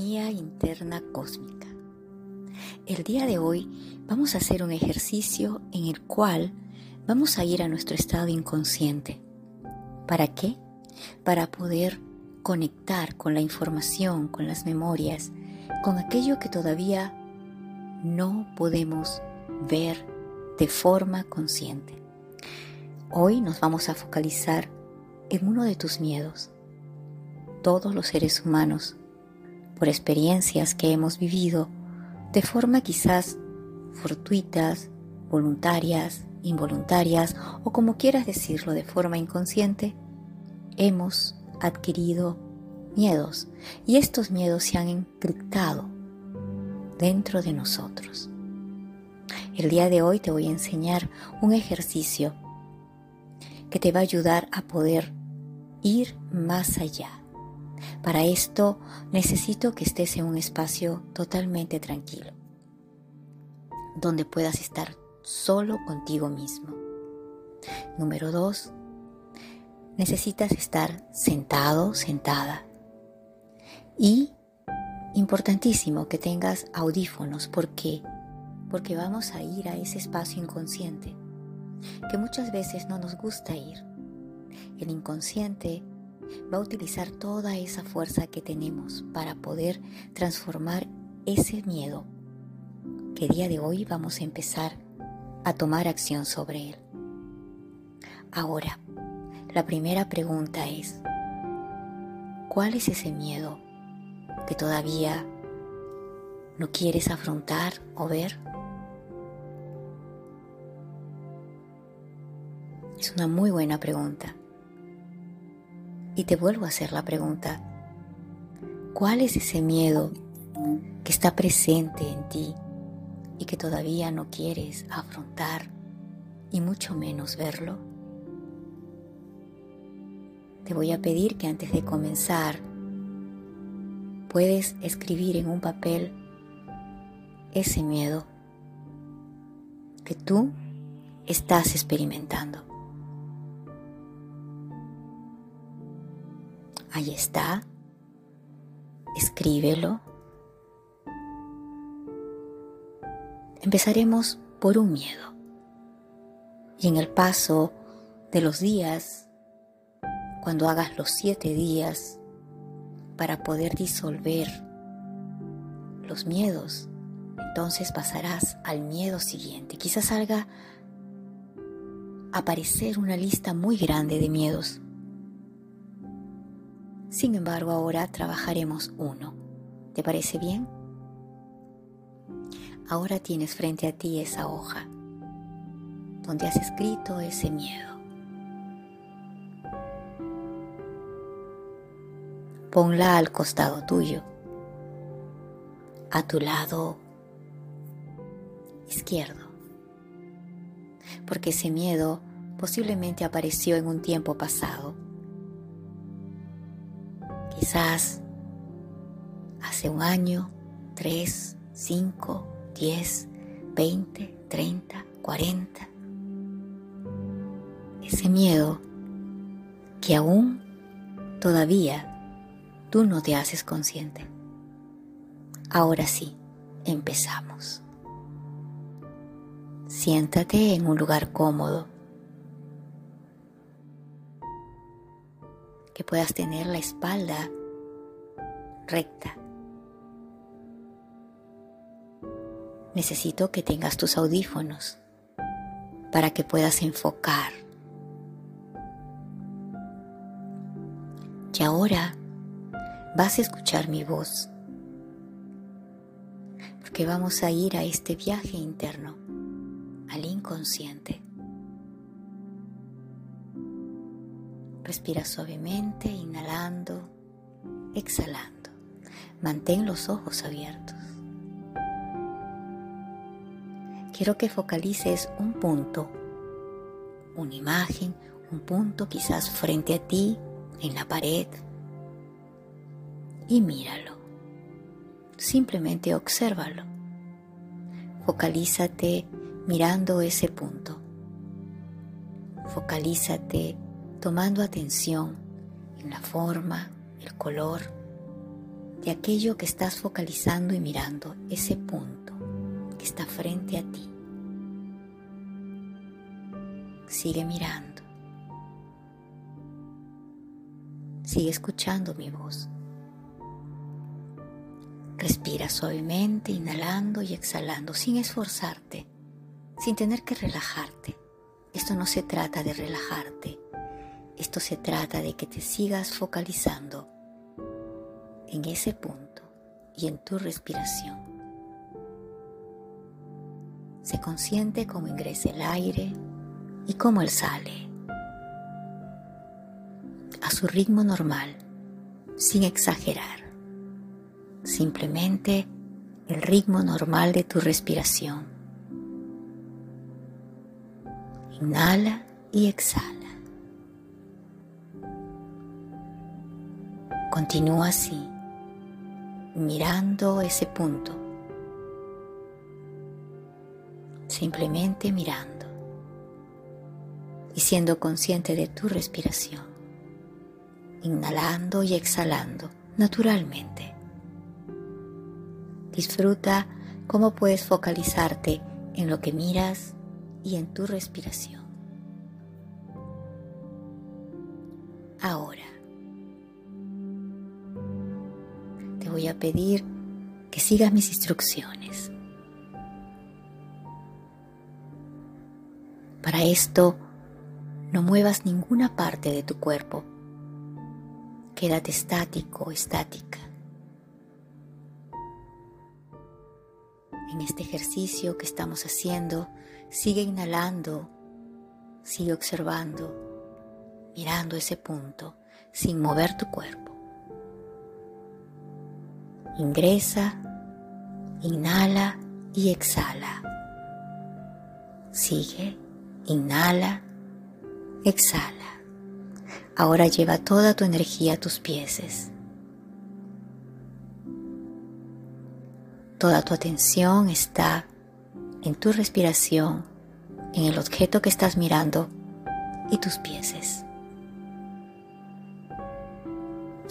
Interna Cósmica. El día de hoy vamos a hacer un ejercicio en el cual vamos a ir a nuestro estado inconsciente. ¿Para qué? Para poder conectar con la información, con las memorias, con aquello que todavía no podemos ver de forma consciente. Hoy nos vamos a focalizar en uno de tus miedos. Todos los seres humanos por experiencias que hemos vivido de forma quizás fortuitas, voluntarias, involuntarias o como quieras decirlo de forma inconsciente, hemos adquirido miedos y estos miedos se han encriptado dentro de nosotros. El día de hoy te voy a enseñar un ejercicio que te va a ayudar a poder ir más allá para esto necesito que estés en un espacio totalmente tranquilo, donde puedas estar solo contigo mismo. Número dos, necesitas estar sentado, sentada. Y importantísimo que tengas audífonos porque porque vamos a ir a ese espacio inconsciente que muchas veces no nos gusta ir. El inconsciente va a utilizar toda esa fuerza que tenemos para poder transformar ese miedo que día de hoy vamos a empezar a tomar acción sobre él. Ahora, la primera pregunta es, ¿cuál es ese miedo que todavía no quieres afrontar o ver? Es una muy buena pregunta. Y te vuelvo a hacer la pregunta, ¿cuál es ese miedo que está presente en ti y que todavía no quieres afrontar y mucho menos verlo? Te voy a pedir que antes de comenzar puedes escribir en un papel ese miedo que tú estás experimentando. Ahí está. Escríbelo. Empezaremos por un miedo. Y en el paso de los días, cuando hagas los siete días para poder disolver los miedos, entonces pasarás al miedo siguiente. Quizás salga aparecer una lista muy grande de miedos sin embargo, ahora trabajaremos uno. ¿Te parece bien? Ahora tienes frente a ti esa hoja donde has escrito ese miedo. Ponla al costado tuyo, a tu lado izquierdo, porque ese miedo posiblemente apareció en un tiempo pasado Quizás hace un año, tres, cinco, diez, veinte, treinta, cuarenta. Ese miedo que aún todavía tú no te haces consciente. Ahora sí, empezamos. Siéntate en un lugar cómodo que puedas tener la espalda recta. Necesito que tengas tus audífonos para que puedas enfocar. Y ahora vas a escuchar mi voz, porque vamos a ir a este viaje interno, al inconsciente. Respira suavemente, inhalando, exhalando. Mantén los ojos abiertos. Quiero que focalices un punto, una imagen, un punto quizás frente a ti, en la pared, y míralo. Simplemente obsérvalo. Focalízate mirando ese punto. Focalízate tomando atención en la forma, el color de aquello que estás focalizando y mirando, ese punto que está frente a ti. Sigue mirando. Sigue escuchando mi voz. Respira suavemente, inhalando y exhalando, sin esforzarte, sin tener que relajarte. Esto no se trata de relajarte, esto se trata de que te sigas focalizando en ese punto y en tu respiración. Se consciente cómo ingresa el aire y cómo él sale. A su ritmo normal, sin exagerar. Simplemente el ritmo normal de tu respiración. Inhala y exhala. Continúa así, mirando ese punto, simplemente mirando y siendo consciente de tu respiración, inhalando y exhalando naturalmente. Disfruta cómo puedes focalizarte en lo que miras y en tu respiración. Ahora, a pedir que sigas mis instrucciones. Para esto, no muevas ninguna parte de tu cuerpo. Quédate estático o estática. En este ejercicio que estamos haciendo, sigue inhalando, sigue observando, mirando ese punto sin mover tu cuerpo. Ingresa, inhala y exhala. Sigue, inhala, exhala. Ahora lleva toda tu energía a tus pies. Toda tu atención está en tu respiración, en el objeto que estás mirando y tus pies.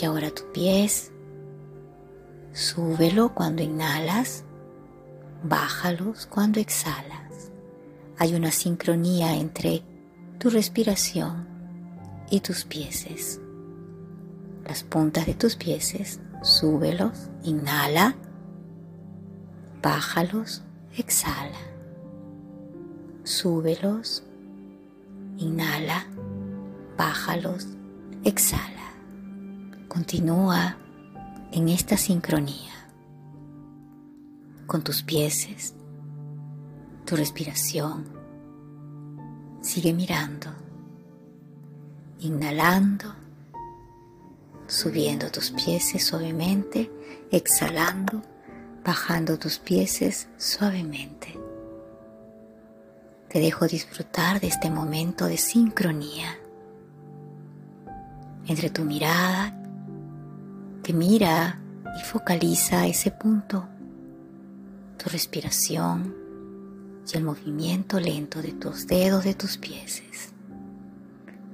Y ahora tus pies Súbelo cuando inhalas, bájalos cuando exhalas. Hay una sincronía entre tu respiración y tus pies. Las puntas de tus pies, súbelos, inhala, bájalos, exhala. Súbelos, inhala, bájalos, exhala. Continúa en esta sincronía con tus pies, tu respiración. Sigue mirando, inhalando, subiendo tus pies suavemente, exhalando, bajando tus pies suavemente. Te dejo disfrutar de este momento de sincronía entre tu mirada que mira y focaliza ese punto, tu respiración y el movimiento lento de tus dedos de tus pies.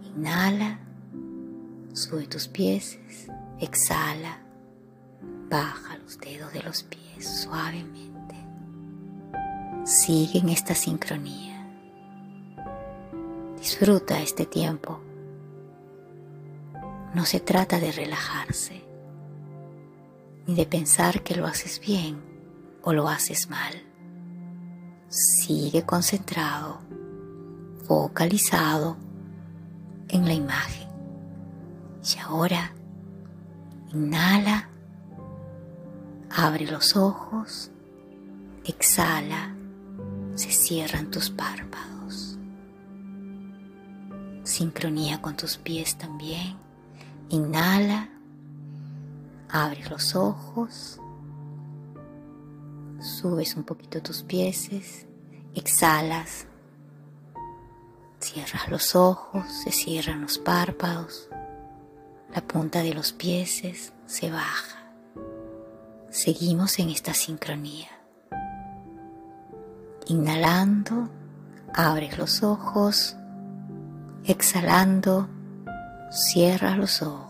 Inhala, sube tus pies, exhala, baja los dedos de los pies suavemente. Sigue en esta sincronía. Disfruta este tiempo. No se trata de relajarse ni de pensar que lo haces bien o lo haces mal. Sigue concentrado, focalizado en la imagen. Y ahora, inhala, abre los ojos, exhala, se cierran tus párpados. Sincronía con tus pies también. Inhala Abres los ojos, subes un poquito tus pies, exhalas, cierras los ojos, se cierran los párpados, la punta de los pies se baja. Seguimos en esta sincronía. Inhalando, abres los ojos, exhalando, cierras los ojos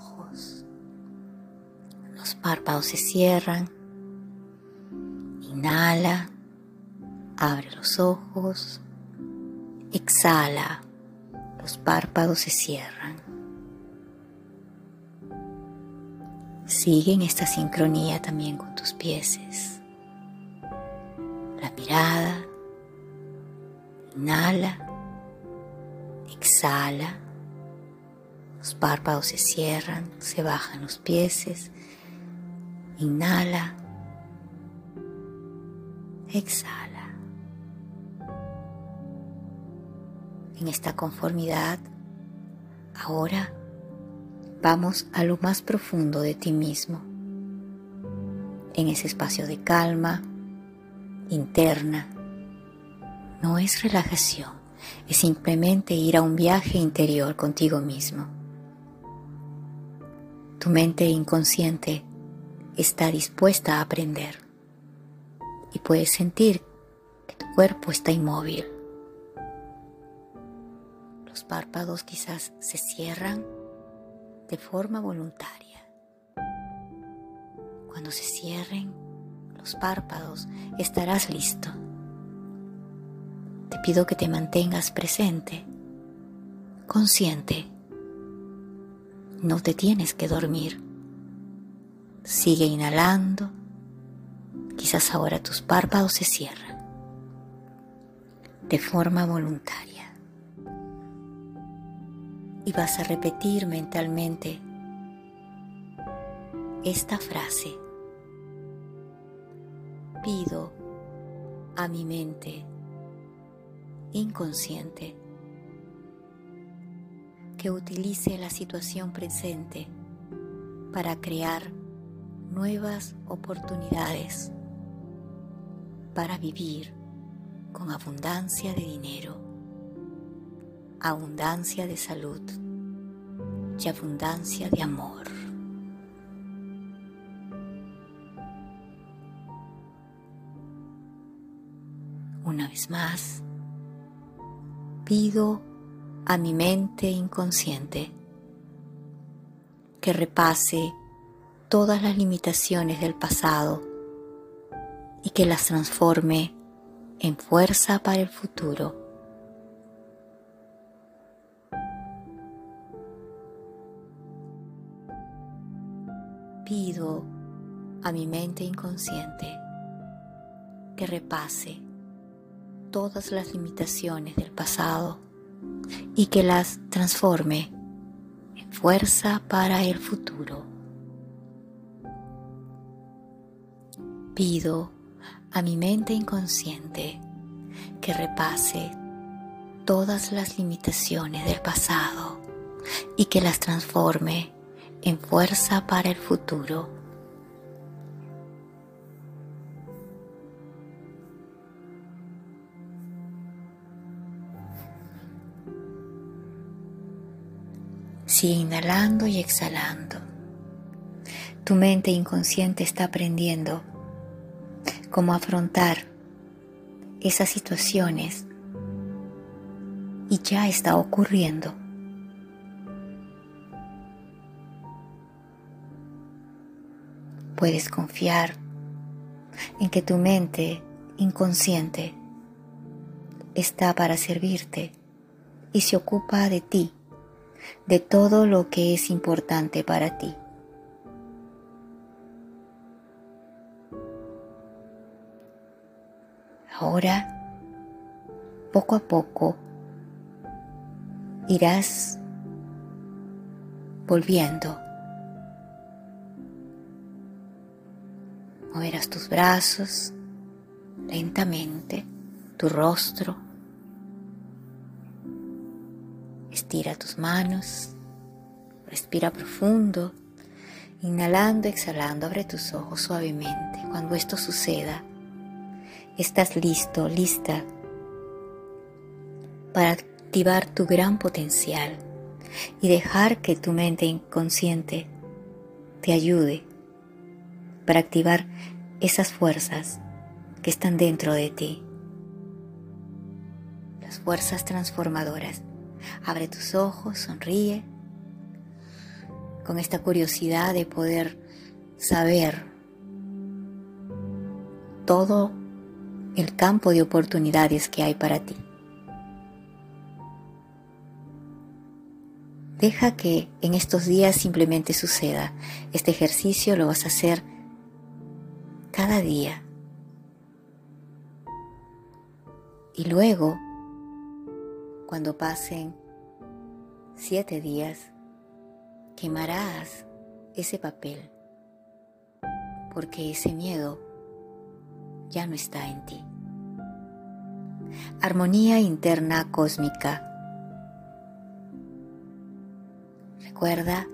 párpados se cierran. Inhala, abre los ojos. Exhala, los párpados se cierran. Sigue en esta sincronía también con tus pies. La mirada. Inhala. Exhala. Los párpados se cierran, se bajan los pies. Inhala. Exhala. En esta conformidad, ahora vamos a lo más profundo de ti mismo, en ese espacio de calma interna. No es relajación, es simplemente ir a un viaje interior contigo mismo. Tu mente inconsciente está dispuesta a aprender y puedes sentir que tu cuerpo está inmóvil. Los párpados quizás se cierran de forma voluntaria. Cuando se cierren los párpados, estarás listo. Te pido que te mantengas presente, consciente. No te tienes que dormir. Sigue inhalando. Quizás ahora tus párpados se cierran de forma voluntaria y vas a repetir mentalmente esta frase. Pido a mi mente inconsciente que utilice la situación presente para crear nuevas oportunidades para vivir con abundancia de dinero abundancia de salud y abundancia de amor. Una vez más, pido a mi mente inconsciente que repase todas las limitaciones del pasado y que las transforme en fuerza para el futuro pido a mi mente inconsciente que repase todas las limitaciones del pasado y que las transforme en fuerza para el futuro. Pido a mi mente inconsciente que repase todas las limitaciones del pasado y que las transforme en fuerza para el futuro. Sigue inhalando y exhalando. Tu mente inconsciente está aprendiendo cómo afrontar esas situaciones y ya está ocurriendo. Puedes confiar en que tu mente inconsciente está para servirte y se ocupa de ti, de todo lo que es importante para ti. Ahora, poco a poco, irás volviendo Moverás tus brazos lentamente, tu rostro. Estira tus manos, respira profundo, inhalando, exhalando, abre tus ojos suavemente. Cuando esto suceda, estás listo, lista para activar tu gran potencial y dejar que tu mente inconsciente te ayude para activar esas fuerzas que están dentro de ti. Las fuerzas transformadoras. Abre tus ojos, sonríe, con esta curiosidad de poder saber todo el campo de oportunidades que hay para ti. Deja que en estos días simplemente suceda. Este ejercicio lo vas a hacer cada día. Y luego, cuando pasen siete días, quemarás ese papel, porque ese miedo ya no está en ti. Armonía interna cósmica. Recuerda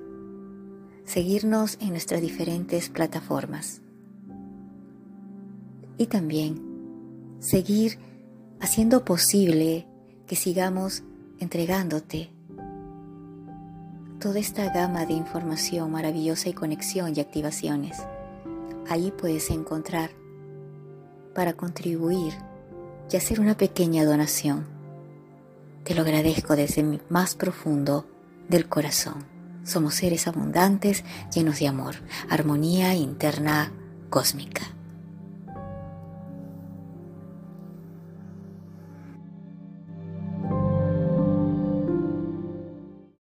seguirnos en nuestras diferentes plataformas y también seguir haciendo posible que sigamos entregándote toda esta gama de información maravillosa y conexión y activaciones. Allí puedes encontrar para contribuir y hacer una pequeña donación. Te lo agradezco desde mi más profundo del corazón. Somos seres abundantes, llenos de amor, armonía interna cósmica.